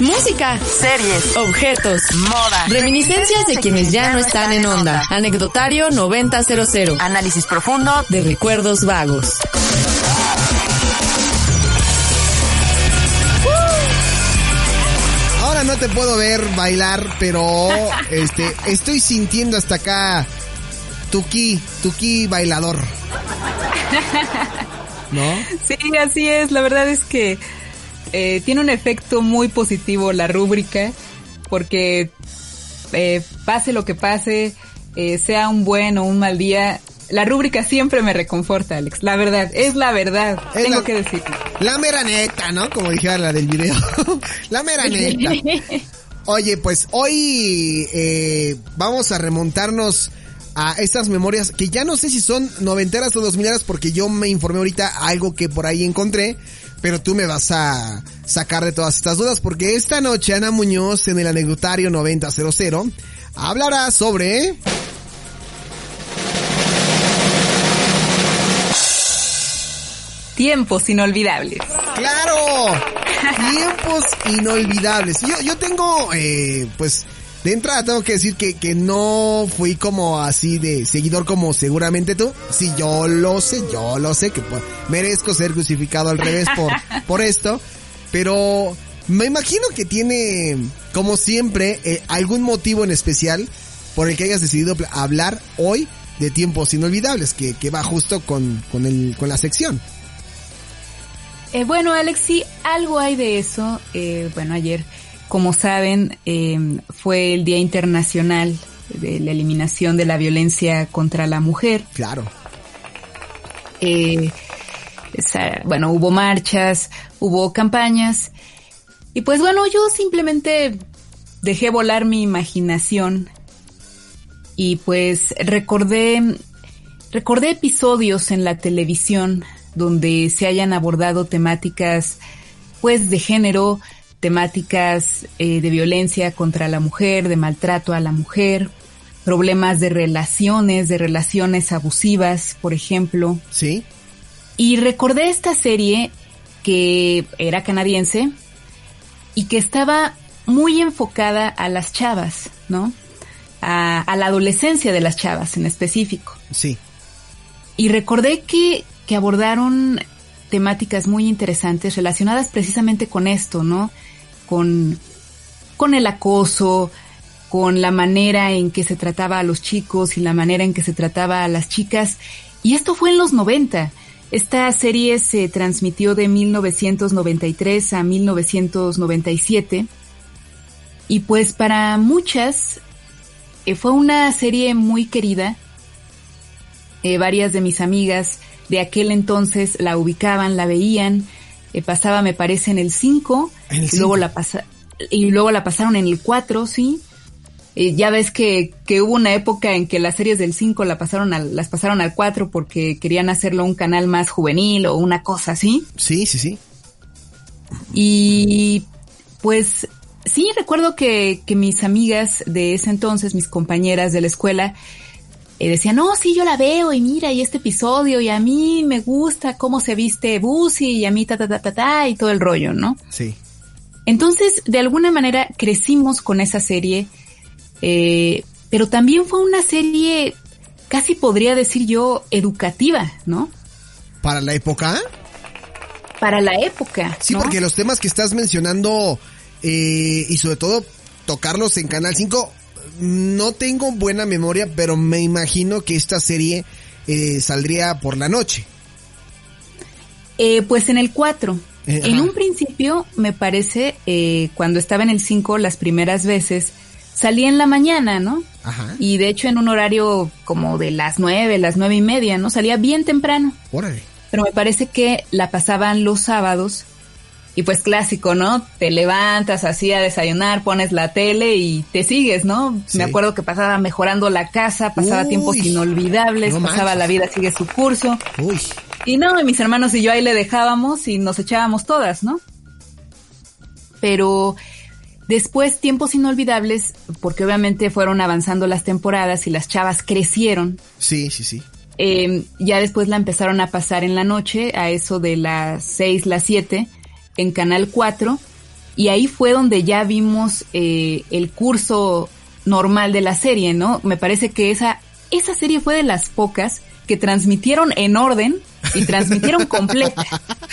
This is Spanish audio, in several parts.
Música, series, objetos, moda, reminiscencias de quienes ya no están en onda. Anecdotario 9000. Análisis profundo de recuerdos vagos. Ahora no te puedo ver bailar, pero este estoy sintiendo hasta acá Tuki, Tuki bailador. ¿No? Sí, así es. La verdad es que eh, tiene un efecto muy positivo la rúbrica, porque eh, pase lo que pase, eh, sea un buen o un mal día, la rúbrica siempre me reconforta, Alex. La verdad, es la verdad. tengo que decirlo. La mera neta, ¿no? Como dijera la del video. la mera neta. Oye, pues hoy vamos a remontarnos a estas memorias que ya no sé si son noventeras o dos mileras porque yo me informé ahorita algo que por ahí encontré pero tú me vas a sacar de todas estas dudas porque esta noche Ana Muñoz en el anecdotario 9000 hablará sobre... Tiempos inolvidables. Claro, tiempos inolvidables. Yo, yo tengo, eh, pues, de entrada tengo que decir que, que no fui como así de seguidor como seguramente tú. Sí, yo lo sé, yo lo sé que pues, merezco ser crucificado al revés por, por esto. Pero me imagino que tiene, como siempre, eh, algún motivo en especial por el que hayas decidido hablar hoy de tiempos inolvidables, que, que va justo con, con, el, con la sección. Eh, bueno, Alex, sí, algo hay de eso. Eh, bueno, ayer como saben, eh, fue el Día Internacional de la Eliminación de la Violencia contra la Mujer. Claro. Eh, bueno, hubo marchas, hubo campañas. Y pues bueno, yo simplemente dejé volar mi imaginación y pues recordé, recordé episodios en la televisión donde se hayan abordado temáticas pues de género, temáticas eh, de violencia contra la mujer, de maltrato a la mujer, problemas de relaciones, de relaciones abusivas, por ejemplo. Sí. Y recordé esta serie que era canadiense y que estaba muy enfocada a las chavas, ¿no? A, a la adolescencia de las chavas en específico. Sí. Y recordé que, que abordaron temáticas muy interesantes relacionadas precisamente con esto, ¿no? Con, con el acoso, con la manera en que se trataba a los chicos y la manera en que se trataba a las chicas. Y esto fue en los 90. Esta serie se transmitió de 1993 a 1997. Y pues para muchas eh, fue una serie muy querida. Eh, varias de mis amigas de aquel entonces la ubicaban, la veían. Eh, pasaba, me parece, en el 5 y luego la pasa y luego la pasaron en el 4, sí. Eh, ya ves que, que hubo una época en que las series del 5 la pasaron al, las pasaron al 4 porque querían hacerlo un canal más juvenil o una cosa así. Sí, sí, sí. Y pues sí, recuerdo que, que mis amigas de ese entonces, mis compañeras de la escuela, eh, decían, no, sí, yo la veo y mira, y este episodio, y a mí me gusta cómo se viste Busy, y a mí ta, ta, ta, ta, ta, y todo el rollo, ¿no? Sí. Entonces, de alguna manera crecimos con esa serie, eh, pero también fue una serie, casi podría decir yo, educativa, ¿no? ¿Para la época? Para la época. Sí, porque los temas que estás mencionando, eh, y sobre todo tocarlos en Canal 5, no tengo buena memoria, pero me imagino que esta serie eh, saldría por la noche. Eh, pues en el 4. Eh, en un principio, me parece, eh, cuando estaba en el 5 las primeras veces, salía en la mañana, ¿no? Ajá. Y de hecho en un horario como de las 9, las nueve y media, ¿no? Salía bien temprano. Órale. Pero me parece que la pasaban los sábados Y pues clásico, ¿no? Te levantas así a desayunar, pones la tele y te sigues, ¿no? Me acuerdo que pasaba mejorando la casa, pasaba tiempos inolvidables, pasaba la vida sigue su curso. Uy. Y no, mis hermanos y yo ahí le dejábamos y nos echábamos todas, ¿no? Pero después tiempos inolvidables, porque obviamente fueron avanzando las temporadas y las chavas crecieron. Sí, sí, sí. Eh, ya después la empezaron a pasar en la noche, a eso de las 6, las 7 en Canal 4 y ahí fue donde ya vimos eh, el curso normal de la serie, ¿no? Me parece que esa, esa serie fue de las pocas que transmitieron en orden y transmitieron completa.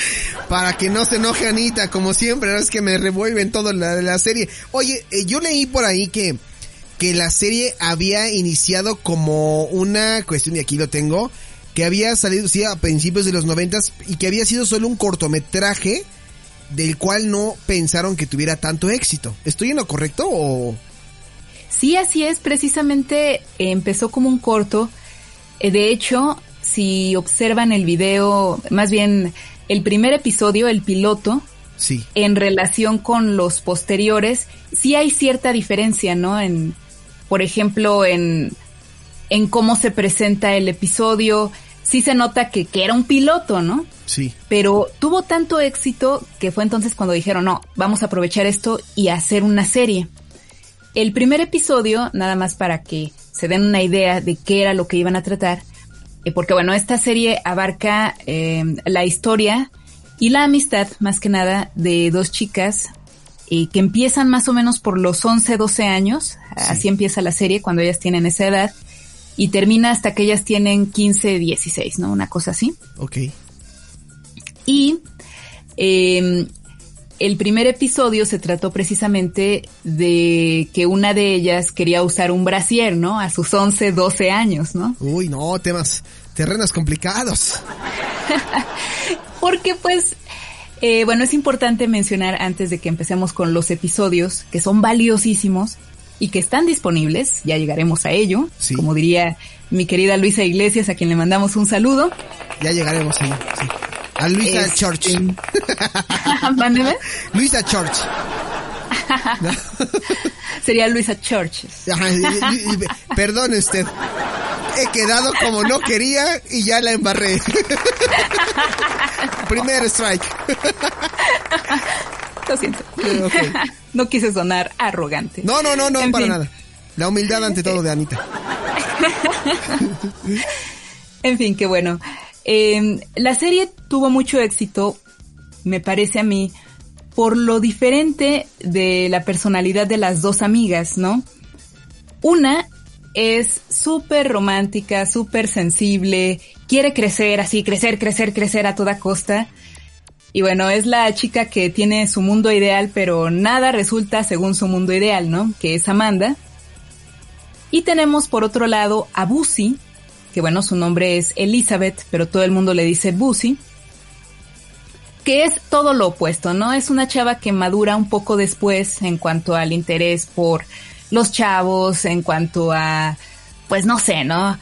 Para que no se enoje Anita, como siempre, es que me revuelven todo la, la serie. Oye, eh, yo leí por ahí que, que la serie había iniciado como una cuestión, y aquí lo tengo, que había salido, sí, a principios de los noventas, y que había sido solo un cortometraje, del cual no pensaron que tuviera tanto éxito. ¿Estoy en lo correcto o...? Sí, así es. Precisamente empezó como un corto. Eh, de hecho, si observan el video, más bien el primer episodio, el piloto, sí. en relación con los posteriores, sí hay cierta diferencia, ¿no? En, por ejemplo, en, en cómo se presenta el episodio, sí se nota que, que era un piloto, ¿no? Sí. Pero tuvo tanto éxito que fue entonces cuando dijeron, no, vamos a aprovechar esto y hacer una serie. El primer episodio, nada más para que se den una idea de qué era lo que iban a tratar, eh, porque bueno, esta serie abarca eh, la historia y la amistad, más que nada, de dos chicas eh, que empiezan más o menos por los 11, 12 años, así empieza la serie cuando ellas tienen esa edad, y termina hasta que ellas tienen 15, 16, ¿no? Una cosa así. Ok. Y eh, el primer episodio se trató precisamente de que una de ellas quería usar un brasier, ¿no? A sus 11, 12 años, ¿no? Uy, no, temas, terrenos complicados. Porque pues, eh, bueno, es importante mencionar antes de que empecemos con los episodios, que son valiosísimos y que están disponibles, ya llegaremos a ello, Sí. como diría mi querida Luisa Iglesias, a quien le mandamos un saludo. Ya llegaremos ahí, sí. A Luisa Este, Church. Mándeme. Luisa Church. Sería Luisa y- Perdone usted. He quedado como no quería y ya la embarré. Primer strike. Lo siento. Ok. No quise sonar arrogante. No, no, no, no, En para fin. nada. La humildad ante todo de Anita. En fin, qué bueno. Eh, la serie tuvo mucho éxito, me parece a mí, por lo diferente de la personalidad de las dos amigas, ¿no? Una es súper romántica, súper sensible, quiere crecer así, crecer, crecer, crecer a toda costa. Y bueno, es la chica que tiene su mundo ideal, pero nada resulta según su mundo ideal, ¿no? Que es Amanda. Y tenemos por otro lado a Bussy, que bueno, su nombre es Elizabeth, pero todo el mundo le dice Bussy, que es todo lo opuesto, ¿no? Es una chava que madura un poco después en cuanto al interés por los chavos, en cuanto a, pues no sé, ¿no?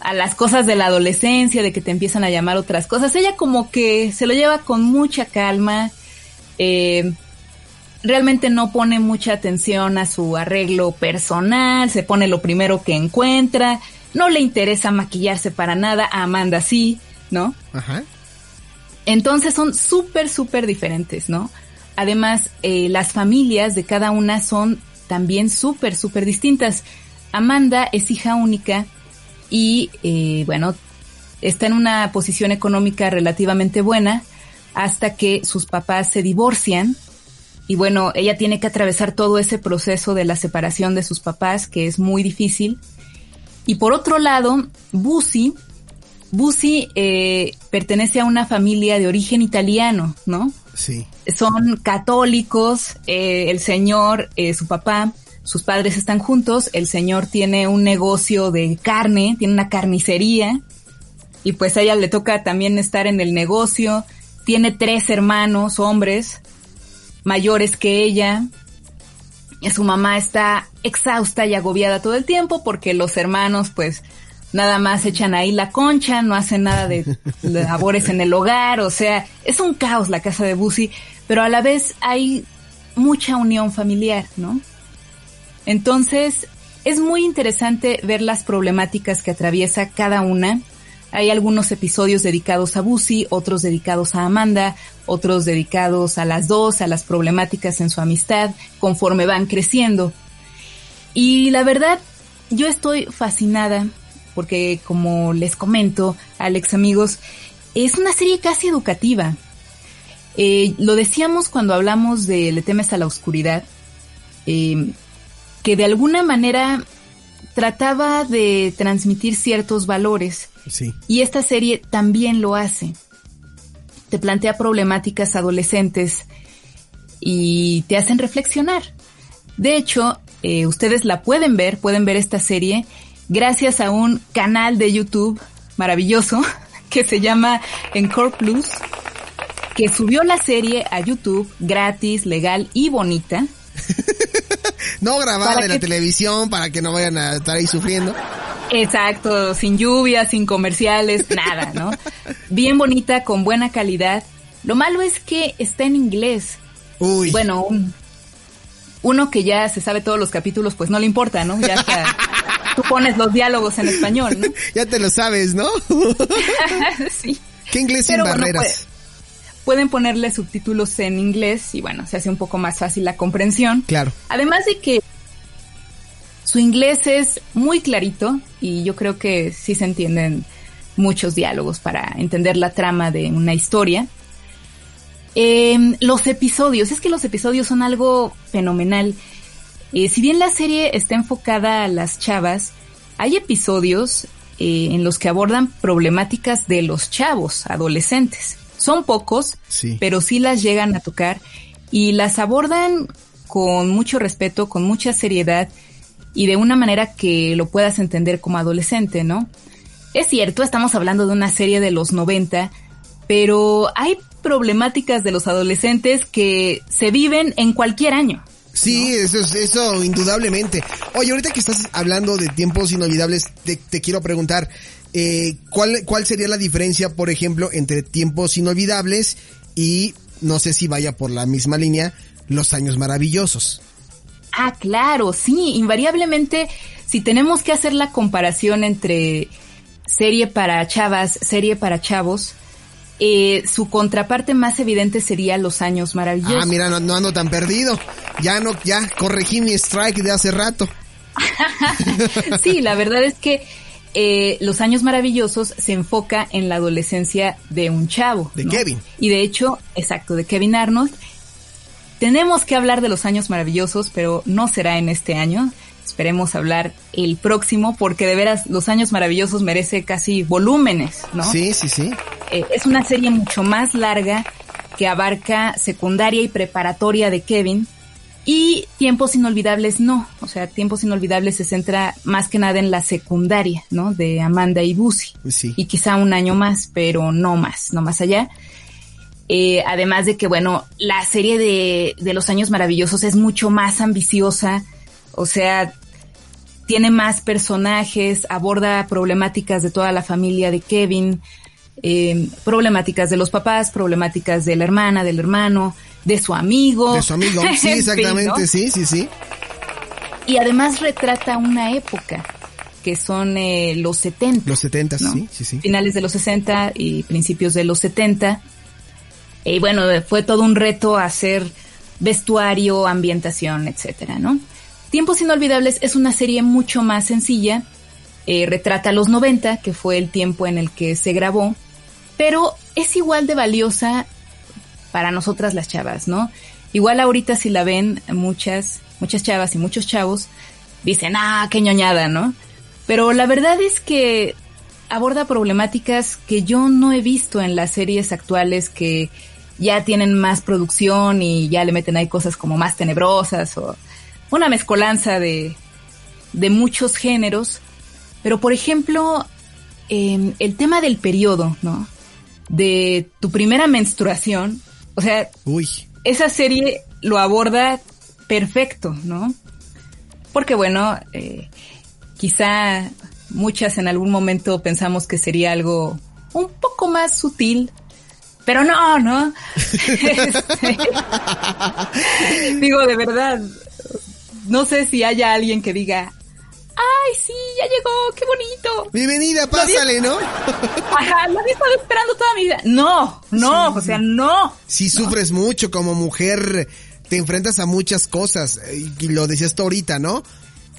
A las cosas de la adolescencia, de que te empiezan a llamar otras cosas. Ella como que se lo lleva con mucha calma, eh, realmente no pone mucha atención a su arreglo personal, se pone lo primero que encuentra, no le interesa maquillarse para nada, a Amanda sí, ¿no? Ajá. Entonces son súper, súper diferentes, ¿no? Además, eh, las familias de cada una son también súper, súper distintas. Amanda es hija única y, eh, bueno, está en una posición económica relativamente buena hasta que sus papás se divorcian y bueno, ella tiene que atravesar todo ese proceso de la separación de sus papás, que es muy difícil. Y por otro lado, Bussy, Bussy eh, pertenece a una familia de origen italiano, ¿no? Sí. Son católicos, eh, el señor, eh, su papá, sus padres están juntos, el señor tiene un negocio de carne, tiene una carnicería, y pues a ella le toca también estar en el negocio, tiene tres hermanos, hombres, mayores que ella, su mamá está exhausta y agobiada todo el tiempo porque los hermanos pues nada más echan ahí la concha, no hacen nada de labores en el hogar, o sea, es un caos la casa de Bussy, pero a la vez hay mucha unión familiar, ¿no? Entonces, es muy interesante ver las problemáticas que atraviesa cada una. Hay algunos episodios dedicados a Busi, otros dedicados a Amanda, otros dedicados a las dos, a las problemáticas en su amistad, conforme van creciendo. Y la verdad, yo estoy fascinada porque como les comento, Alex amigos, es una serie casi educativa. Eh, lo decíamos cuando hablamos de Le temes a la oscuridad, eh, que de alguna manera trataba de transmitir ciertos valores. Sí. Y esta serie también lo hace. Te plantea problemáticas adolescentes y te hacen reflexionar. De hecho, eh, ustedes la pueden ver, pueden ver esta serie gracias a un canal de YouTube maravilloso que se llama Encore Plus, que subió la serie a YouTube gratis, legal y bonita. no grabada en la televisión para que no vayan a estar ahí sufriendo. Exacto, sin lluvia, sin comerciales, nada, ¿no? Bien bonita, con buena calidad. Lo malo es que está en inglés. Uy. Bueno, uno que ya se sabe todos los capítulos, pues no le importa, ¿no? Ya está tú pones los diálogos en español, ¿no? ya te lo sabes, ¿no? sí. ¿Qué inglés sin barreras? Pueden ponerle subtítulos en inglés y bueno, se hace un poco más fácil la comprensión. Claro. Además de que su inglés es muy clarito y yo creo que sí se entienden muchos diálogos para entender la trama de una historia. Em, los episodios, es que los episodios son algo fenomenal. Eh, si bien la serie está enfocada a las chavas, hay episodios eh, en los que abordan problemáticas de los chavos, adolescentes. Son pocos, pero sí las llegan a tocar y las abordan con mucho respeto, con mucha seriedad y de una manera que lo puedas entender como adolescente, ¿no? Es cierto, estamos hablando de una serie de los 90, pero hay problemáticas de los adolescentes que se viven en cualquier año. Sí, eso es eso indudablemente. Oye, ahorita que estás hablando de tiempos inolvidables, te, quiero preguntar, eh, ¿cuál, ¿cuál sería la diferencia, por ejemplo, entre tiempos inolvidables y, no sé si vaya por la misma línea, los años maravillosos? Ah, claro, sí, invariablemente, si tenemos que hacer la comparación entre serie para chavas, serie para chavos, eh, su contraparte más evidente sería Los Años Maravillosos. Ah, mira, no, ando tan perdido. Ya no, ya corregí mi strike de hace rato. sí, la verdad es que eh, Los Años Maravillosos se enfoca en la adolescencia de un chavo. De Kevin. Y de hecho, exacto, de Kevin Arnold. Tenemos que hablar de Los Años Maravillosos, pero no será en este año. Esperemos hablar el próximo, porque de veras Los Años Maravillosos merece casi volúmenes, ¿no? Sí, sí, sí. Eh, es una serie mucho más larga que abarca secundaria y preparatoria de Kevin. Y Tiempos Inolvidables no. O sea, Tiempos Inolvidables se centra más que nada en la secundaria, ¿no? De Amanda y Busi. Sí. Y quizá un año más, pero no más, no más allá. Eh, además de que, bueno, la serie de, de Los Años Maravillosos es mucho más ambiciosa. O sea, tiene más personajes, aborda problemáticas de toda la familia de Kevin, eh, problemáticas de los papás, problemáticas de la hermana, del hermano, de su amigo. De su amigo, sí, exactamente, sí, sí, sí. Y además retrata una época, que son eh, los 70. Los 70, sí, sí, sí. Finales de los 60 y principios de los 70. Y bueno, fue todo un reto hacer vestuario, ambientación, etcétera, ¿no? Tiempos Inolvidables es una serie mucho más sencilla, eh, retrata los 90, que fue el tiempo en el que se grabó, pero es igual de valiosa para nosotras las chavas, ¿no? Igual ahorita si la ven muchas, muchas chavas y muchos chavos, dicen, ah, qué ñoñada, ¿no? Pero la verdad es que aborda problemáticas que yo no he visto en las series actuales que ya tienen más producción y ya le meten ahí cosas como más tenebrosas o una mezcolanza de, de muchos géneros, pero por ejemplo, em, el tema del periodo, ¿no? De tu primera menstruación, o sea, Uy. esa serie lo aborda perfecto, ¿no? Porque bueno, eh, quizá muchas en algún momento pensamos que sería algo un poco más sutil, Pero no, ¿no? Este, digo, de verdad, no sé si haya alguien que diga, ¡Ay, sí, ya llegó! ¡Qué bonito! Bienvenida, pásale, ¿no? Ajá, lo había estado esperando toda mi vida. No, no, o sea, no. Si sufres mucho como mujer, te enfrentas a muchas cosas. Y lo decías tú ahorita, ¿no?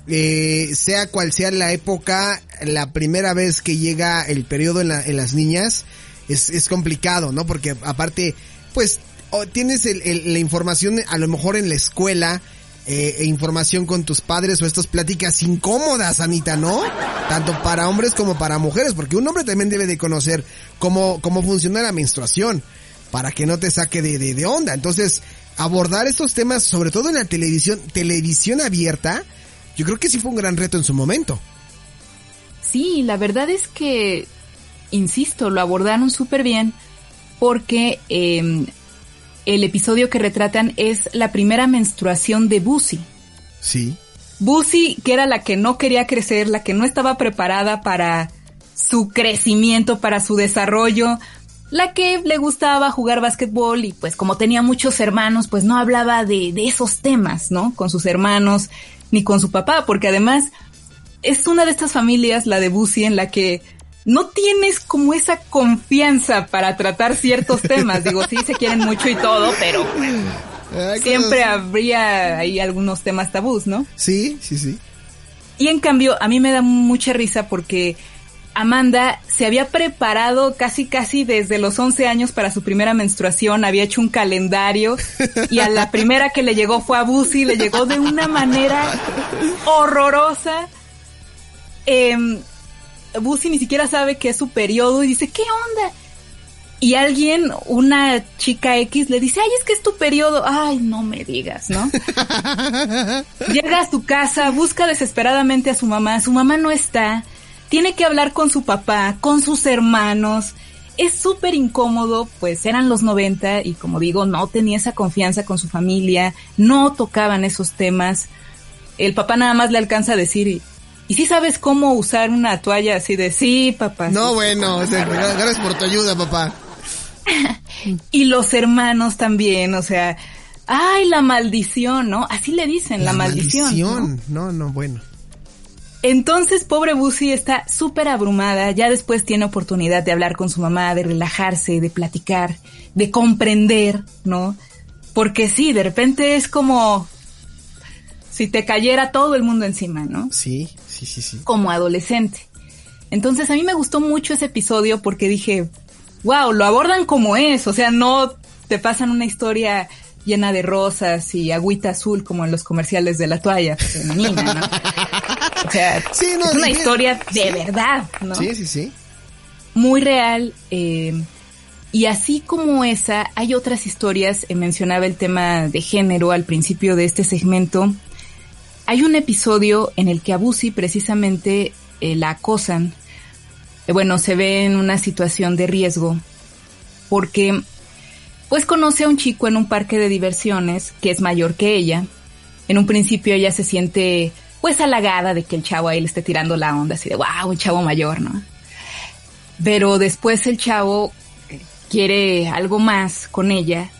Eh, sea cual sea la época, la primera vez que llega el periodo en, las niñas, es, es complicado, ¿no? Porque aparte, pues, tienes la información a lo mejor en la escuela, eh, e información con tus padres o estas pláticas incómodas, Anita, ¿no? Tanto para hombres como para mujeres, porque un hombre también debe de conocer cómo, cómo funciona la menstruación, para que no te saque de, de, onda. Entonces, abordar estos temas, sobre todo en la televisión, televisión abierta, yo creo que sí fue un gran reto en su momento. Sí, la verdad es que, insisto, lo abordaron súper bien porque eh, el episodio que retratan es la primera menstruación de Busi. Sí. Busi, que era la que no quería crecer, la que no estaba preparada para su crecimiento, para su desarrollo, la que le gustaba jugar básquetbol y pues como tenía muchos hermanos, pues no hablaba de, de esos temas, ¿no? Con sus hermanos ni con su papá, porque además es una de estas familias, la de Busi, en la que no tienes como esa confianza para tratar ciertos temas. Digo, sí, se quieren mucho y todo, pero siempre habría ahí algunos temas tabús, ¿no? Sí, sí, sí. Y en cambio, a mí me da mucha risa porque Amanda se había preparado casi casi desde los 11 años para su primera menstruación, había hecho un calendario y a la primera que le llegó fue a Busi, le llegó de una manera horrorosa. Eh, Busi ni siquiera sabe que es su periodo y dice, ¿qué onda? Y alguien, una chica X, le dice, ay, es que es tu periodo. Ay, no me digas, ¿no? Llega a su casa, busca desesperadamente a su mamá, su mamá no está, tiene que hablar con su papá, con sus hermanos. Es súper incómodo, pues eran los 90 y como digo, no tenía esa confianza con su familia, no tocaban esos temas. El papá nada más le alcanza a decir, ¿Y si sabes cómo usar una toalla así de sí, papá? No, bueno, gracias por tu ayuda, papá. y los hermanos también, o sea, ay, la maldición, ¿no? Así le dicen, la, maldición. ¿no? ¿no? bueno. Entonces, pobre Busi está súper abrumada, ya después tiene oportunidad de hablar con su mamá, de relajarse, de platicar, de comprender, ¿no? Porque sí, de repente es como si te cayera todo el mundo encima, ¿no? Sí, sí, sí, sí. Como adolescente. Entonces a mí me gustó mucho ese episodio porque dije, wow, lo abordan como es, o sea, no te pasan una historia llena de rosas y agüita azul como en los comerciales de la toalla femenina, ¿no? O sea, es una historia de verdad, ¿no? Sí, sí, sí. Muy real. Eh, y así como esa, hay otras historias. Eh, mencionaba el tema de género al principio de este segmento. Hay un episodio en el que a Busi precisamente eh, la acosan. Eh, bueno, se ve en una situación de riesgo porque pues conoce a un chico en un parque de diversiones que es mayor que ella. En un principio ella se siente pues halagada de que el chavo ahí le esté tirando la onda, así de wow, un chavo mayor, ¿no? Pero después el chavo eh, quiere algo más con ella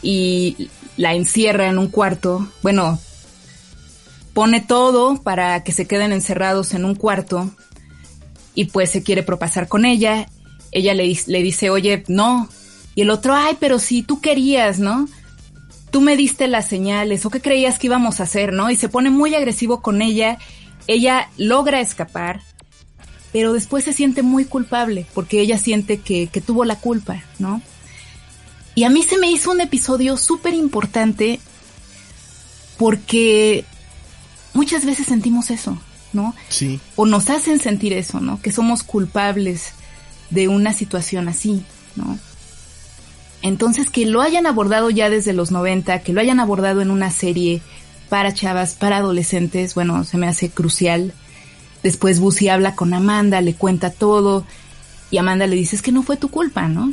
y la encierra en un cuarto. Bueno, pone todo para que se queden encerrados en un cuarto y pues se quiere propasar con ella. Ella le, le dice, oye, no. Y el otro, ay, pero si tú querías, ¿no? Tú me diste las señales o qué creías que íbamos a hacer, ¿no? Y se pone muy agresivo con ella. Ella logra escapar, pero después se siente muy culpable porque ella siente que, que tuvo la culpa, ¿no? Y a mí se me hizo un episodio súper importante porque muchas veces sentimos eso, ¿no? Sí. O nos hacen sentir eso, ¿no? Que somos culpables de una situación así, ¿no? Entonces, que lo hayan abordado ya desde los 90, que lo hayan abordado en una serie para chavas, para adolescentes, bueno, se me hace crucial. Después Busi habla con Amanda, le cuenta todo, y Amanda le dice, es que no fue tu culpa, ¿no?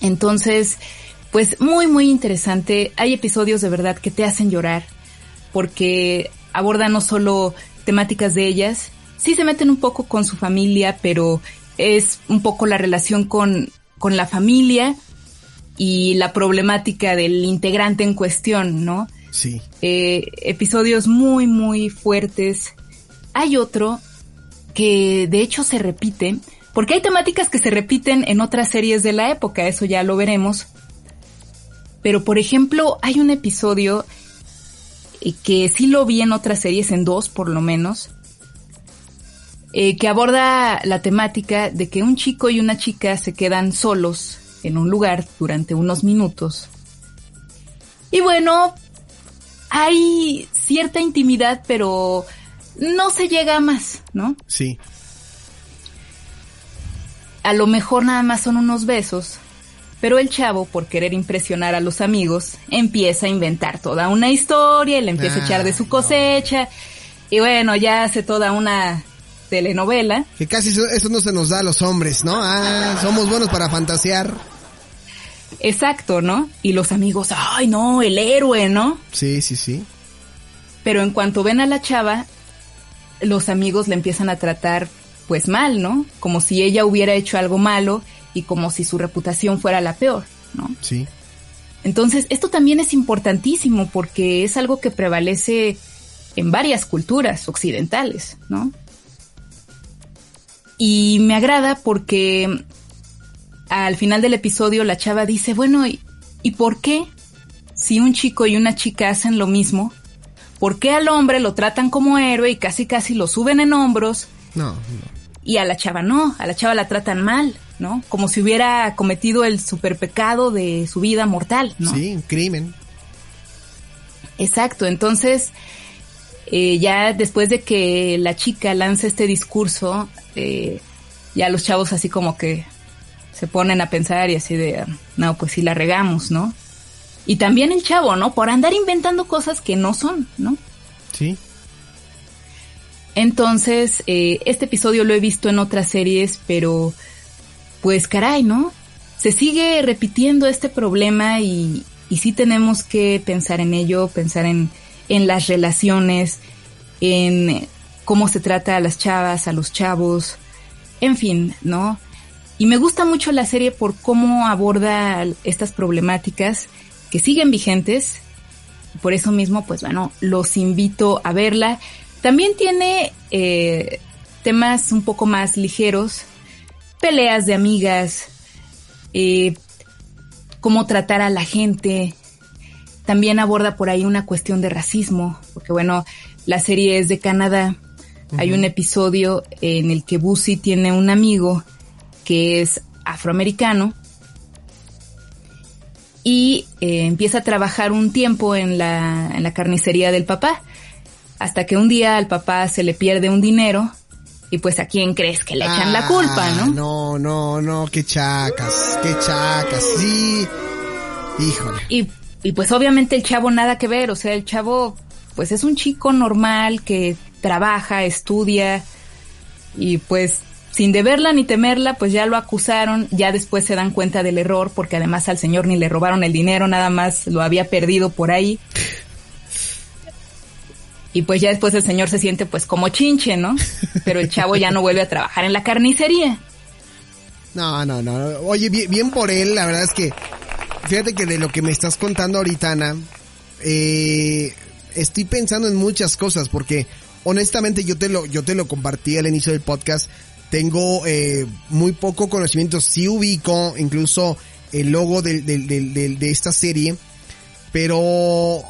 Entonces, pues muy, muy interesante. Hay episodios de verdad que te hacen llorar porque aborda no solo temáticas de ellas, sí se meten un poco con su familia, pero es un poco la relación con, con la familia y la problemática del integrante en cuestión, ¿no? Sí. Eh, episodios muy, muy fuertes. Hay otro que de hecho se repite, porque hay temáticas que se repiten en otras series de la época, eso ya lo veremos. Pero por ejemplo, hay un episodio eh, que sí lo vi en otras series, en dos por lo menos, eh, que aborda la temática de que un chico y una chica se quedan solos en un lugar durante unos minutos. Y bueno, hay cierta intimidad, pero no se llega a más, ¿no? Sí. A lo mejor nada más son unos besos, pero el chavo, por querer impresionar a los amigos, empieza a inventar toda una historia y le empieza a echar de su cosecha. Y bueno, ya hace toda una telenovela. Que casi eso, eso, no se nos da a los hombres, ¿no? Ah, somos buenos para fantasear. Exacto, ¿no? Y los amigos, ay, no, el héroe, ¿no? Sí, sí, sí. Pero en cuanto ven a la chava, los amigos le empiezan a tratar, pues mal, ¿no? Como si ella hubiera hecho algo malo y como si su reputación fuera la peor, ¿no? Sí. Entonces, esto también es importantísimo porque es algo que prevalece en varias culturas occidentales, ¿no? Y me agrada porque al final del episodio la chava dice, bueno, ¿y, ¿y por qué si un chico y una chica hacen lo mismo? ¿Por qué al hombre lo tratan como héroe y casi casi lo suben en hombros? No, no. Y a la chava no, a la chava la tratan mal, ¿no? Como si hubiera cometido el superpecado de su vida mortal, ¿no? Sí, un crimen. Exacto, entonces eh, ya después de que la chica lanza este discurso, eh, ya los chavos así como que se ponen a pensar y así de, no, pues sí la regamos, ¿no? Y también el chavo, ¿no? Por andar inventando cosas que no son, ¿no? Sí. Entonces, eh, este episodio lo he visto en otras series, pero pues caray, ¿no? Se sigue repitiendo este problema y, y sí tenemos que pensar en ello, pensar en, en las relaciones, en cómo se trata a las chavas, a los chavos, en fin, ¿no? Y me gusta mucho la serie por cómo aborda estas problemáticas que siguen vigentes. Por eso mismo, pues bueno, los invito a verla. También tiene eh, temas un poco más ligeros, peleas de amigas, eh, cómo tratar a la gente. También aborda por ahí una cuestión de racismo, porque bueno, la serie es de Canadá. Uh -huh. Hay un episodio en el que Busy tiene un amigo que es afroamericano y eh, empieza a trabajar un tiempo en la, en la carnicería del papá, hasta que un día al papá se le pierde un dinero y pues a quién crees que le echan ah, la culpa, ¿no? No, no, no, qué chacas, qué chacas, sí, híjole. Y, y pues obviamente el chavo nada que ver, o sea, el chavo pues es un chico normal que trabaja, estudia y pues sin deberla ni temerla, pues ya lo acusaron, ya después se dan cuenta del error, porque además al señor ni le robaron el dinero, nada más lo había perdido por ahí. Y pues ya después el señor se siente pues como chinche, ¿no? Pero el chavo ya no vuelve a trabajar en la carnicería. No, no, no. Oye, bien, por él, la verdad es que, fíjate que de lo que me estás contando ahorita, Ana, eh, estoy pensando en muchas cosas, porque honestamente yo te lo, yo te lo compartí al inicio del podcast, tengo eh, muy poco conocimiento, sí ubico incluso el logo de, de, de, de esta serie, pero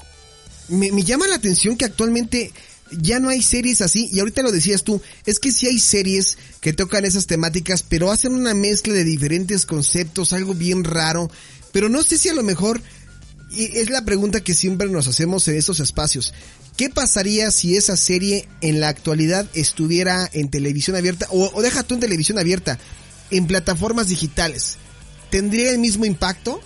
me, llama la atención que actualmente ya no hay series así, y ahorita lo decías tú, es que sí hay series que tocan esas temáticas, pero hacen una mezcla de diferentes conceptos, algo bien raro, pero no sé si a lo mejor, y es la pregunta que siempre nos hacemos en estos espacios, ¿Qué pasaría si esa serie en la actualidad estuviera en televisión abierta o, o, deja tú en televisión abierta, en plataformas digitales? ¿Tendría el mismo impacto?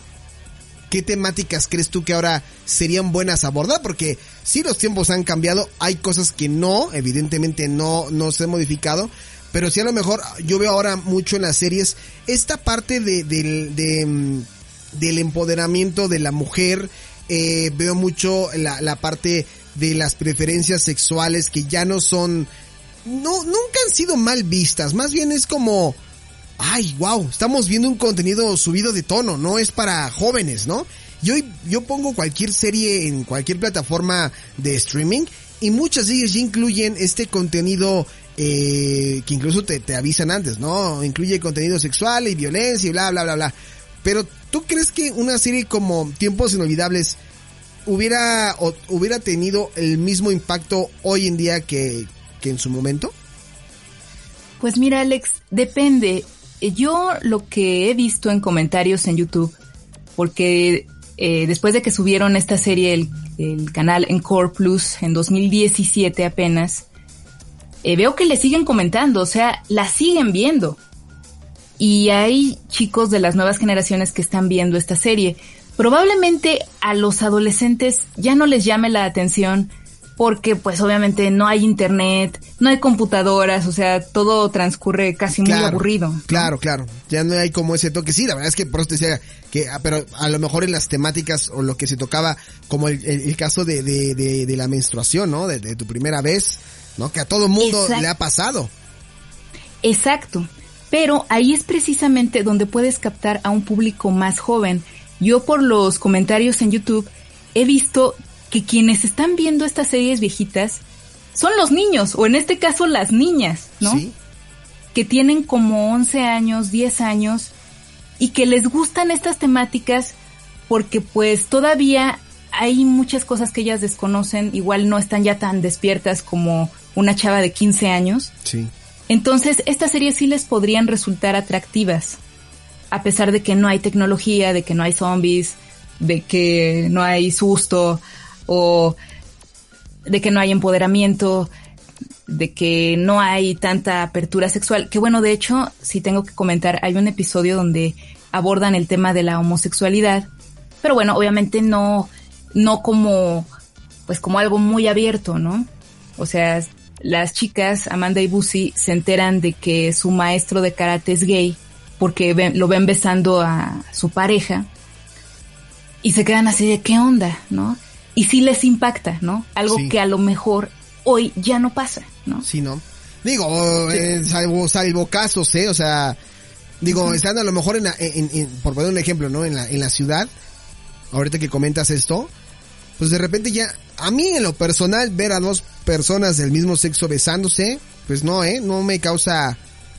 ¿Qué temáticas crees tú que ahora serían buenas a abordar? Porque si los tiempos han cambiado, hay cosas que no, evidentemente no, no se han modificado, pero sí a lo mejor yo veo ahora mucho en las series esta parte de, de, de del empoderamiento de la mujer, eh, veo mucho la, la parte de las preferencias sexuales que ya no son, no, nunca han sido mal vistas, más bien es como, ay, wow, estamos viendo un contenido subido de tono, no es para jóvenes, ¿no? Yo, yo pongo cualquier serie en cualquier plataforma de streaming y muchas de ellas ya incluyen este contenido eh, que incluso te, te avisan antes, ¿no? Incluye contenido sexual y violencia y bla, bla, bla, bla. Pero ¿tú crees que una serie como Tiempos Inolvidables hubiera, o, hubiera tenido el mismo impacto hoy en día que, que en su momento? Pues mira, Alex, depende. Yo lo que he visto en comentarios en YouTube, porque eh, después de que subieron esta serie el, el canal Encore Plus en 2017 apenas, eh, veo que le siguen comentando, o sea, la siguen viendo. Y hay chicos de las nuevas generaciones que están viendo esta serie. Probablemente a los adolescentes ya no les llame la atención porque pues obviamente no hay internet, no hay computadoras, o sea, todo transcurre casi muy aburrido. Claro, claro, ya no hay como ese toque. Sí, la verdad es que por eso te decía que, ah, pero a lo mejor en las temáticas o lo que se tocaba, como el, caso de, de, de, la menstruación, ¿no? De, tu primera vez, ¿no? Que a todo mundo le ha pasado. Exacto, pero ahí es precisamente donde puedes captar a un público más joven. Yo por los comentarios en YouTube he visto que quienes están viendo estas series viejitas son los niños, o en este caso las niñas, ¿no? Sí. Que tienen como 11 años, 10 años, y que les gustan estas temáticas porque pues todavía hay muchas cosas que ellas desconocen, igual no están ya tan despiertas como una chava de 15 años. Sí. Entonces, estas series sí les podrían resultar atractivas, a pesar de que no hay tecnología, de que no hay zombies, de que no hay susto, o de que no hay empoderamiento, de que no hay tanta apertura sexual. Que bueno, de hecho, si tengo que comentar, hay un episodio donde abordan el tema de la homosexualidad, pero bueno, obviamente no, no como, pues como algo muy abierto, ¿no? O sea, las chicas, Amanda y Bussy, se enteran de que su maestro de karate es gay porque lo ven besando a su pareja y se quedan así de qué onda, ¿no? Y sí les impacta, ¿no? Algo que a lo mejor hoy ya no pasa, ¿no? Sí, ¿no? Digo, eh, salvo, salvo casos, ¿eh? O sea, digo, estando a lo mejor en, en, por poner un ejemplo, ¿no? En la, en la ciudad, ahorita que comentas esto, pues de repente ya, a mí en lo personal, ver a dos personas del mismo sexo besándose, pues no, ¿eh? No me causa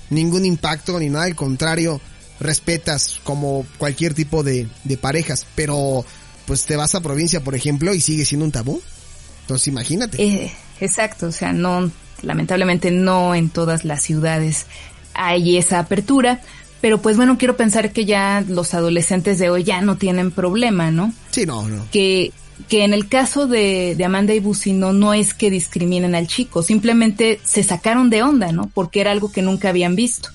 ningún impacto ni nada, al contrario, respetas como cualquier tipo de, de parejas, pero pues te vas a provincia, por ejemplo, y sigue siendo un tabú. Entonces imagínate. Eh, exacto, o sea, no, lamentablemente no en todas las ciudades hay esa apertura, pero pues bueno, quiero pensar que ya los adolescentes de hoy ya no tienen problema, ¿no? Sí, no, no. Que, que en el caso de, de Amanda y Bucino no es que discriminen al chico, simplemente se sacaron de onda, ¿no? Porque era algo que nunca habían visto.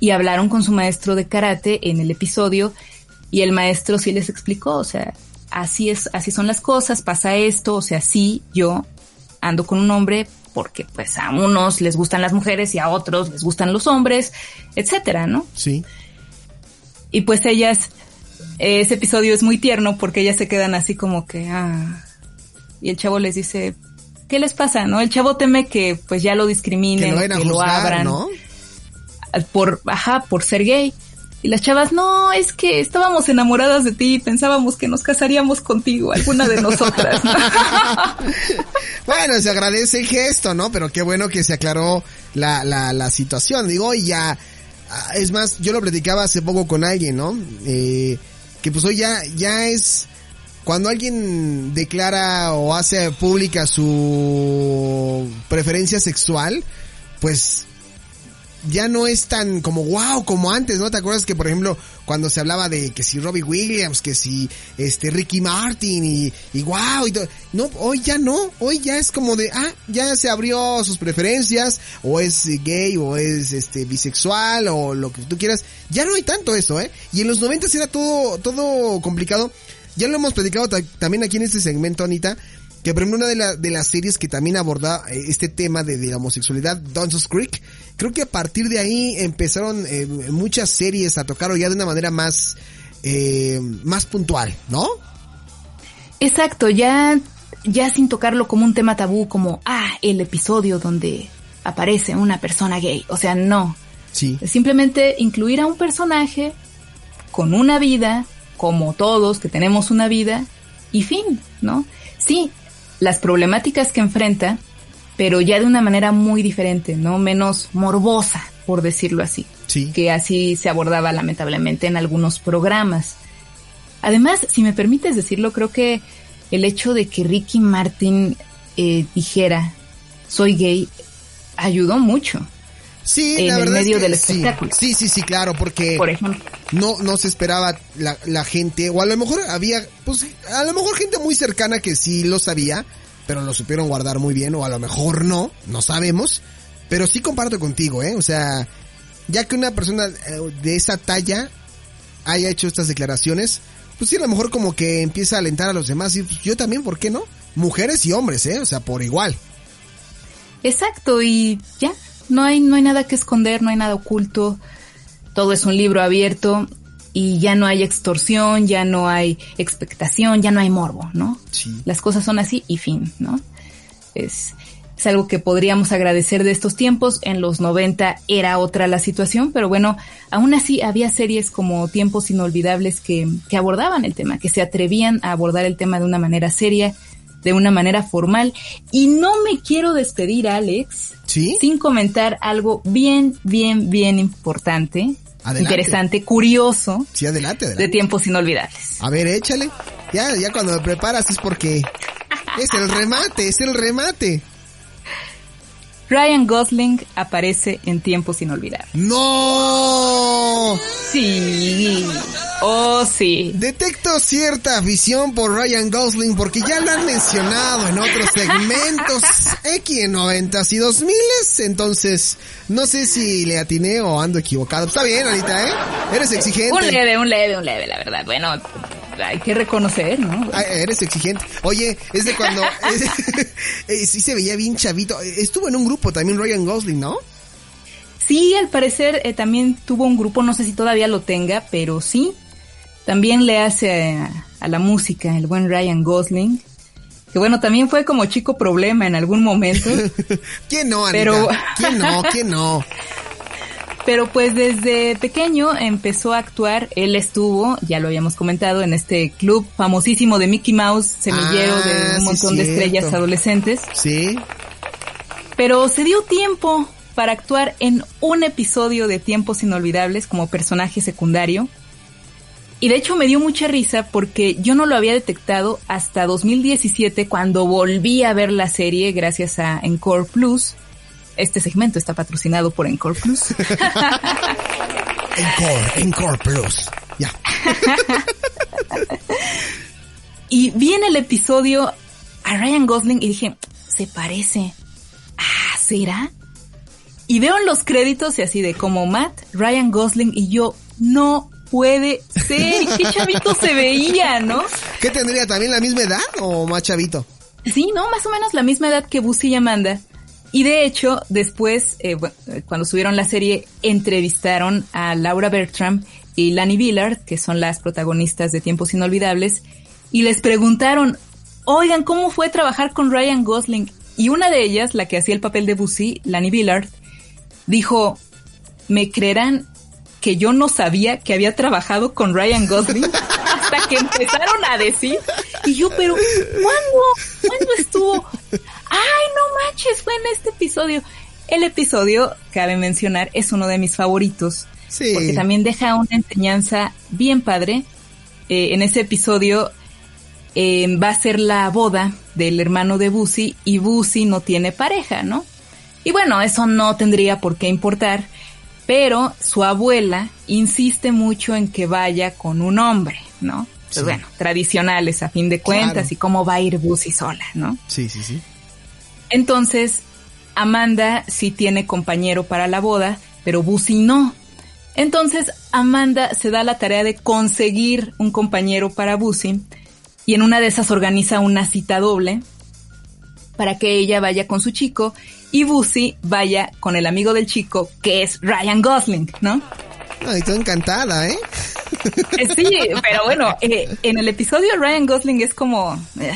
Y hablaron con su maestro de karate en el episodio y el maestro sí les explicó, o sea, así es, así son las cosas, pasa esto, o sea, sí, yo ando con un hombre porque pues a unos les gustan las mujeres y a otros les gustan los hombres, etcétera, ¿no? Sí. Y pues ellas, ese episodio es muy tierno porque ellas se quedan así como que, ah, y el chavo les dice, ¿qué les pasa? ¿No? El chavo teme que pues ya lo discriminen, que lo, abran. ¿no? Por, ajá, por ser gay. Y las chavas, no, es que estábamos enamoradas de ti y pensábamos que nos casaríamos contigo, alguna de nosotras. bueno, se agradece el gesto, ¿no? Pero qué bueno que se aclaró la, la, la situación. Digo, y ya, ah, es más, yo lo platicaba hace poco con alguien, ¿no? Eh, que pues hoy ya, ya es, cuando alguien declara o hace pública su preferencia sexual, pues ya no es tan como wow como antes, ¿no? ¿Te acuerdas que por ejemplo cuando se hablaba de que si Robbie Williams, que si este Ricky Martin y, y wow y todo, no, hoy ya no, hoy ya es como de ah, ya se abrió sus preferencias o es gay o es este bisexual o lo que tú quieras, ya no hay tanto eso, ¿eh? Y en los 90 era todo todo complicado. Ya lo hemos platicado también aquí en este segmento, Anita, que por ejemplo una de, de las series que también aborda eh, este tema de, de la homosexualidad, Dawson's Creek, creo que a partir de ahí empezaron eh, muchas series a tocarlo ya de una manera más, eh, más puntual, ¿no? Exacto, ya, ya sin tocarlo como un tema tabú, como, ah, el episodio donde aparece una persona gay. O sea, no. Sí. Simplemente incluir a un personaje con una vida, como todos que tenemos una vida, y fin, ¿no? Sí, las problemáticas que enfrenta, pero ya de una manera muy diferente, ¿no? Menos morbosa, por decirlo así. Sí. Que así se abordaba lamentablemente en algunos programas. Además, si me permites decirlo, creo que el hecho de que Ricky Martin eh, dijera soy gay ayudó mucho. Sí, en la el verdad medio es que del sí. espectáculo. Sí, sí, sí, claro, porque Por ejemplo. no, no se esperaba la, la gente, o a lo mejor había, pues, a lo mejor gente muy cercana que sí lo sabía, pero lo supieron guardar muy bien, o a lo mejor no, no sabemos, pero sí comparto contigo, ¿eh? O sea, ya que una persona eh, de esa talla haya hecho estas declaraciones, pues sí, a lo mejor como que empieza a alentar a los demás, y pues, yo también, ¿por qué no? Mujeres y hombres, ¿eh? O sea, por igual. Exacto, y ya, no hay, no hay nada que esconder, no hay nada oculto, todo es un libro abierto y ya no hay extorsión, ya no hay expectación, ya no hay morbo, ¿no? Sí. Las cosas son así y fin, ¿no? Es, es algo que podríamos agradecer de estos tiempos. En los 90 era otra la situación, pero bueno, aún así había series como Tiempos Inolvidables que, que abordaban el tema, que se atrevían a abordar el tema de una manera seria, de una manera formal. Y no me quiero despedir, Alex, ¿Sí? sin comentar algo bien, bien, bien importante, Adelante. interesante, curioso, Sí, adelante, adelante. de Tiempos Inolvidables. A ver, échale. Ya, ya cuando me preparas es porque es el remate, es el remate. Ryan Gosling aparece en Tiempos Inolvidables. ¡No! Sí, oh sí. Detecto cierta afición por Ryan Gosling porque ya lo han mencionado en otros segmentos X en 90 y 2000 entonces no sé si le atiné o ando equivocado. Está bien, Anita, ¿eh? Eres exigente. Un leve, un leve, un leve, la verdad. Bueno, hay que reconocer, ¿no? Ah, Eres exigente. Oye, es de cuando... es- eh, sí se veía bien chavito. Estuvo en un grupo también Ryan Gosling, ¿no? Sí, al parecer eh, también tuvo un grupo, no sé si todavía lo tenga, pero sí. También le hace a, a la música el buen Ryan Gosling. Que bueno, también fue como chico problema en algún momento. ¿Quién no, Anita? Pero- ¿Quién no? ¿Quién no? Pero pues desde pequeño empezó a actuar. Él estuvo, ya lo habíamos comentado, en este club famosísimo de Mickey Mouse, semillero Ah, de un sí, montón de estrellas adolescentes. Sí. Pero se dio tiempo para actuar en un episodio de Tiempos Inolvidables como personaje secundario. Y de hecho me dio mucha risa porque yo no lo había detectado hasta 2017 cuando volví a ver la serie gracias a Encore Plus. Este segmento está patrocinado por Encore Plus. Encore, Encore Plus. Ya. Y vi en el episodio a Ryan Gosling y dije, se parece. Ah, ¿será? Y veo en los créditos y así de como Matt, Ryan Gosling y yo, no puede ser. ¿Qué chavito se veía, no? ¿Qué tendría también la misma edad o más chavito? Sí, no, más o menos la misma edad que Busy y Amanda. Y de hecho, después, eh, bu- eh, cuando subieron la serie, entrevistaron a Laura Bertram y Lani Villard, que son las protagonistas de Tiempos Inolvidables, y les preguntaron, oigan, ¿cómo fue trabajar con Ryan Gosling? Y una de ellas, la que hacía el papel de Busy, Lani Villard, dijo, ¿me creerán que yo no sabía que había trabajado con Ryan Gosling? Hasta que empezaron a decir, y yo, pero, ¿cuándo? ¿Cuándo estuvo? Ay, no manches, fue en este episodio. El episodio, cabe mencionar, es uno de mis favoritos. Sí. Porque también deja una enseñanza bien padre. Eh, en ese episodio eh, va a ser la boda del hermano de Busy y Busy no tiene pareja, ¿no? Y bueno, eso no tendría por qué importar, pero su abuela insiste mucho en que vaya con un hombre, ¿no? Pues Sí. bueno, tradicionales a fin de cuentas Claro. y cómo va a ir Busy sola, ¿no? Sí, sí, sí. Entonces, Amanda sí tiene compañero para la boda, pero Busy no. Entonces, Amanda se da la tarea de conseguir un compañero para Busy y en una de esas organiza una cita doble para que ella vaya con su chico y Busy vaya con el amigo del chico que es Ryan Gosling, ¿no? Ay, estoy encantada, ¿eh? Eh, Sí, pero bueno, eh, en el episodio Ryan Gosling es como, eh,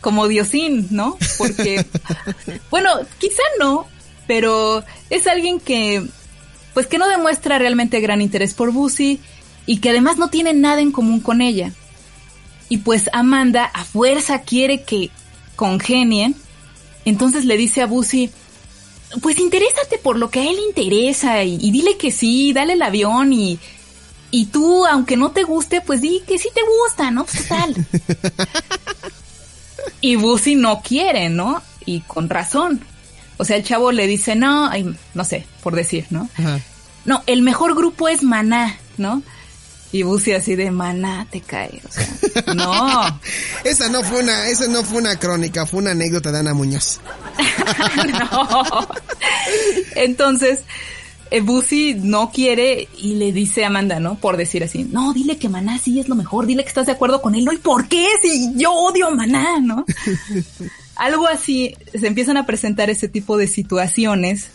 como Diosín, ¿no? Porque, bueno, quizá no, pero es alguien que pues que no demuestra realmente gran interés por Bussy y que además no tiene nada en común con ella. Y pues Amanda a fuerza quiere que congenien, entonces le dice a Bussy, pues interésate por lo que a él interesa y, dile que sí, dale el avión y, y tú, aunque no te guste, pues di que sí te gusta, ¿no? Pues total. y Bussy no quiere, ¿no? Y con razón. O sea, el chavo le dice, no, no sé, por decir, ¿no? No, el mejor grupo es Maná, ¿no? Y Busi así de maná te cae, o sea, no. esa no fue una, esa no fue una crónica, fue una anécdota de Ana Muñoz. no. Entonces, eh, Busi no quiere y le dice a Amanda, ¿no? Por decir así, no, dile que Maná sí es lo mejor, dile que estás de acuerdo con él, ¿no? ¿Y por qué? Si yo odio a Maná, ¿no? Algo así, se empiezan a presentar ese tipo de situaciones,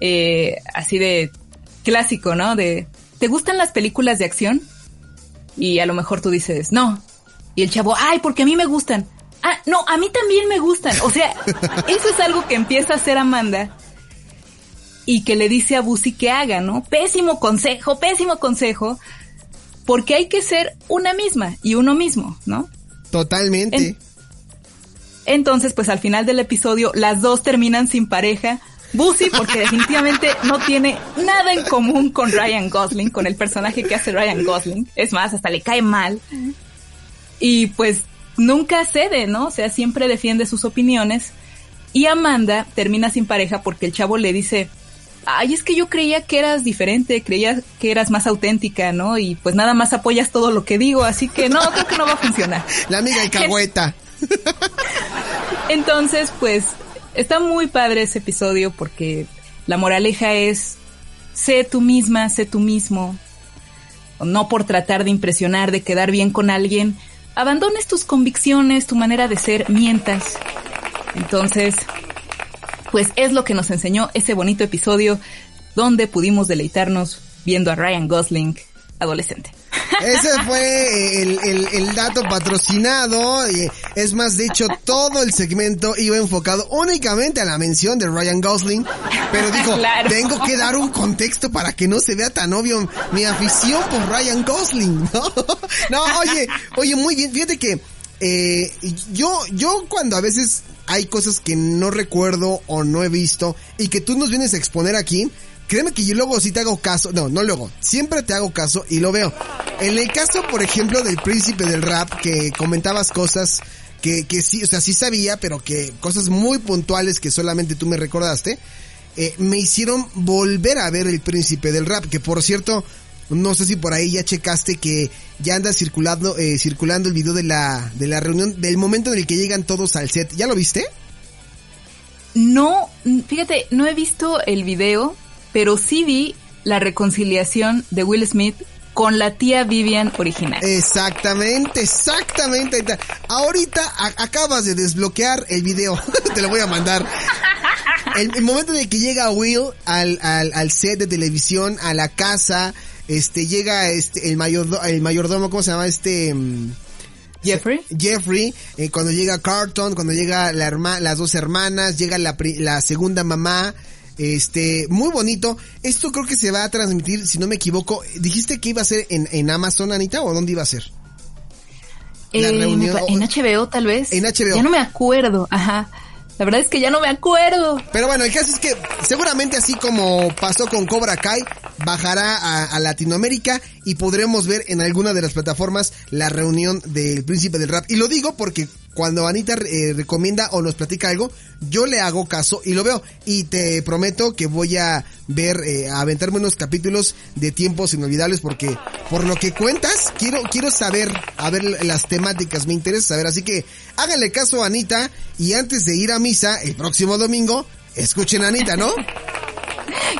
eh, así de clásico, ¿no? De ¿te gustan las películas de acción? Y a lo mejor tú dices, no. Y el chavo, ay, porque a mí me gustan. Ah, no, a mí también me gustan. O sea, eso es algo que empieza a hacer Amanda y que le dice a Busi que haga, ¿no? Pésimo consejo, pésimo consejo, porque hay que ser una misma y uno mismo, ¿no? Totalmente. entonces, pues al final del episodio, las dos terminan sin pareja Bussy porque definitivamente no tiene nada en común con Ryan Gosling, con el personaje que hace Ryan Gosling. Es más, hasta le cae mal. Y pues nunca cede, ¿no? O sea, siempre defiende sus opiniones. Y Amanda termina sin pareja porque el chavo le dice, ay, es que yo creía que eras diferente, creía que eras más auténtica, ¿no? Y pues nada más apoyas todo lo que digo, así que no, creo que no va a funcionar. La amiga y cagüeta. Entonces, pues está muy padre ese episodio porque la moraleja es, sé tú misma, sé tú mismo, no por tratar de impresionar, de quedar bien con alguien, abandones tus convicciones, tu manera de ser, mientas. Entonces, pues es lo que nos enseñó ese bonito episodio donde pudimos deleitarnos viendo a Ryan Gosling adolescente. Ese fue el, dato patrocinado. Es más, de hecho, todo el segmento iba enfocado únicamente a la mención de Ryan Gosling. Pero dijo, tengo que dar un contexto para que no se vea tan obvio mi afición por Ryan Gosling. No, oye, oye, muy bien. Fíjate que eh, yo, yo cuando a veces hay cosas que no recuerdo o no he visto y que tú nos vienes a exponer aquí, créeme que yo luego sí te hago caso, no, no luego, siempre te hago caso y lo veo. En el caso, por ejemplo, del príncipe del rap, que comentabas cosas que, que sí, o sea, sí sabía, pero que cosas muy puntuales que solamente tú me recordaste, eh, me hicieron volver a ver el príncipe del rap, que por cierto, no sé si por ahí ya checaste que ya anda circulando, eh, circulando el video de la, de la reunión, del momento en el que llegan todos al set. ¿Ya lo viste? No, fíjate, no he visto el video, pero sí vi la reconciliación de Will Smith con la tía Vivian original. Exactamente, exactamente. Ahorita acabas de desbloquear el video. Te lo voy a mandar. El, momento en el que llega Will al, al, al, set de televisión, a la casa, este, llega este, el mayordomo, el mayordomo, ¿cómo se llama? Este, mm, Jeffrey. Jeffrey, eh, cuando llega Carlton, cuando llega la las dos hermanas, llega la, la segunda mamá, este, muy bonito. Esto creo que se va a transmitir, si no me equivoco. ¿Dijiste que iba a ser en, en Amazon, Anita, o dónde iba a ser? La eh, reunión. En HBO, tal vez. En HBO. Ya no me acuerdo, ajá. La verdad es que ya no me acuerdo. Pero bueno, el caso es que seguramente así como pasó con Cobra Kai, bajará a, Latinoamérica y podremos ver en alguna de las plataformas la reunión del príncipe del rap. Y lo digo porque cuando Anita eh, recomienda o nos platica algo, yo le hago caso y lo veo. Y te prometo que voy a ver, eh, a aventarme unos capítulos de tiempos inolvidables porque por lo que cuentas, quiero, quiero saber, a ver las temáticas, me interesa saber. Así que háganle caso a Anita y antes de ir a misa el próximo domingo, escuchen a Anita, ¿no?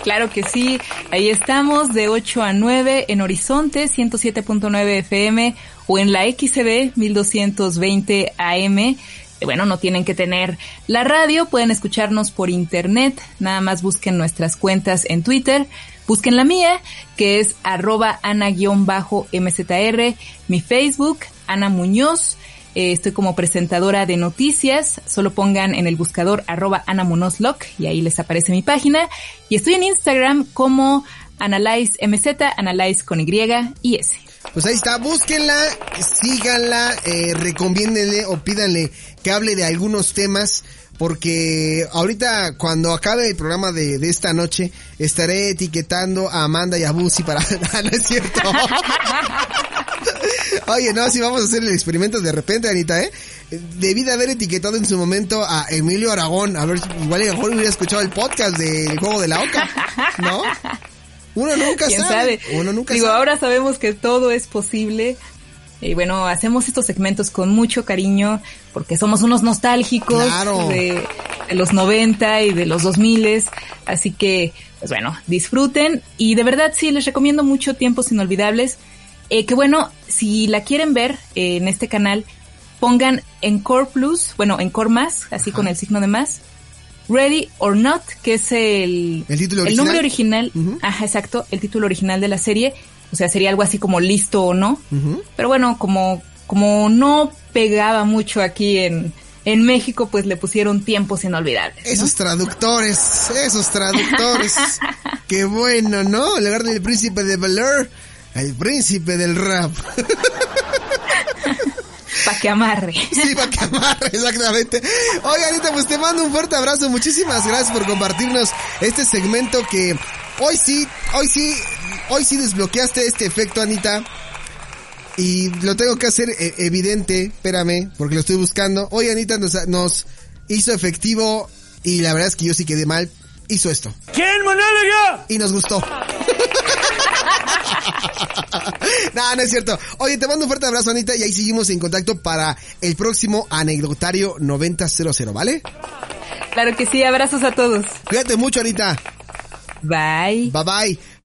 Claro que sí, ahí estamos de 8 a 9 en Horizonte 107.9 FM o en la XCB 1220 AM. Bueno, no tienen que tener la radio, pueden escucharnos por internet, nada más busquen nuestras cuentas en Twitter, busquen la mía, que es arroba ana-mzr, mi Facebook, Ana Muñoz, Eh, estoy como presentadora de noticias. Solo pongan en el buscador arroba Ana y ahí les aparece mi página. Y estoy en Instagram como Analyze MZ, Analyze con Y y S. Pues ahí está, búsquenla, síganla, eh, recomiéndenle o pídanle que hable de algunos temas porque ahorita cuando acabe el programa de, de esta noche estaré etiquetando a Amanda y a Busi para... no, es cierto. Oye, no, si vamos a hacer el experimento de repente, Anita, ¿eh? Debí de haber etiquetado en su momento a Emilio Aragón, a ver, igual mejor hubiera escuchado el podcast del Juego de la Oca, ¿no? Uno nunca sabe? Uno nunca Digo, ahora sabemos que todo es posible y bueno, hacemos estos segmentos con mucho cariño porque somos unos nostálgicos de, los 90 y de los 2000. Así que, pues bueno, disfruten. Y de verdad sí, les recomiendo mucho Tiempos Inolvidables. Eh, que bueno, si la quieren ver eh, en este canal, pongan en Core Plus, bueno, en Core Más, así con el signo de más. Ready or Not, que es el, el, título el nombre original, ajá, exacto, el título original de la serie o sea, sería algo así como listo o no. Pero bueno, como, como no pegaba mucho aquí en, en México, pues le pusieron tiempos inolvidables. Esos traductores, esos traductores. Qué bueno, ¿no? En lugar del príncipe de Valor, el príncipe del rap. para que amarre. Sí, para que amarre, exactamente. Oye, Anita, pues te mando un fuerte abrazo. Muchísimas gracias por compartirnos este segmento que hoy sí, hoy sí hoy sí desbloqueaste este efecto, Anita. Y lo tengo que hacer eh, evidente, espérame, porque lo estoy buscando. Hoy Anita nos, hizo efectivo y la verdad es que yo sí quedé mal. Hizo esto. ¿Quién monólogo? Y nos gustó. no, no es cierto. Oye, te mando un fuerte abrazo, Anita, y ahí seguimos en contacto para el próximo anecdotario 9000, ¿vale? Claro que sí, abrazos a todos. Cuídate mucho, Anita. Bye. Bye bye.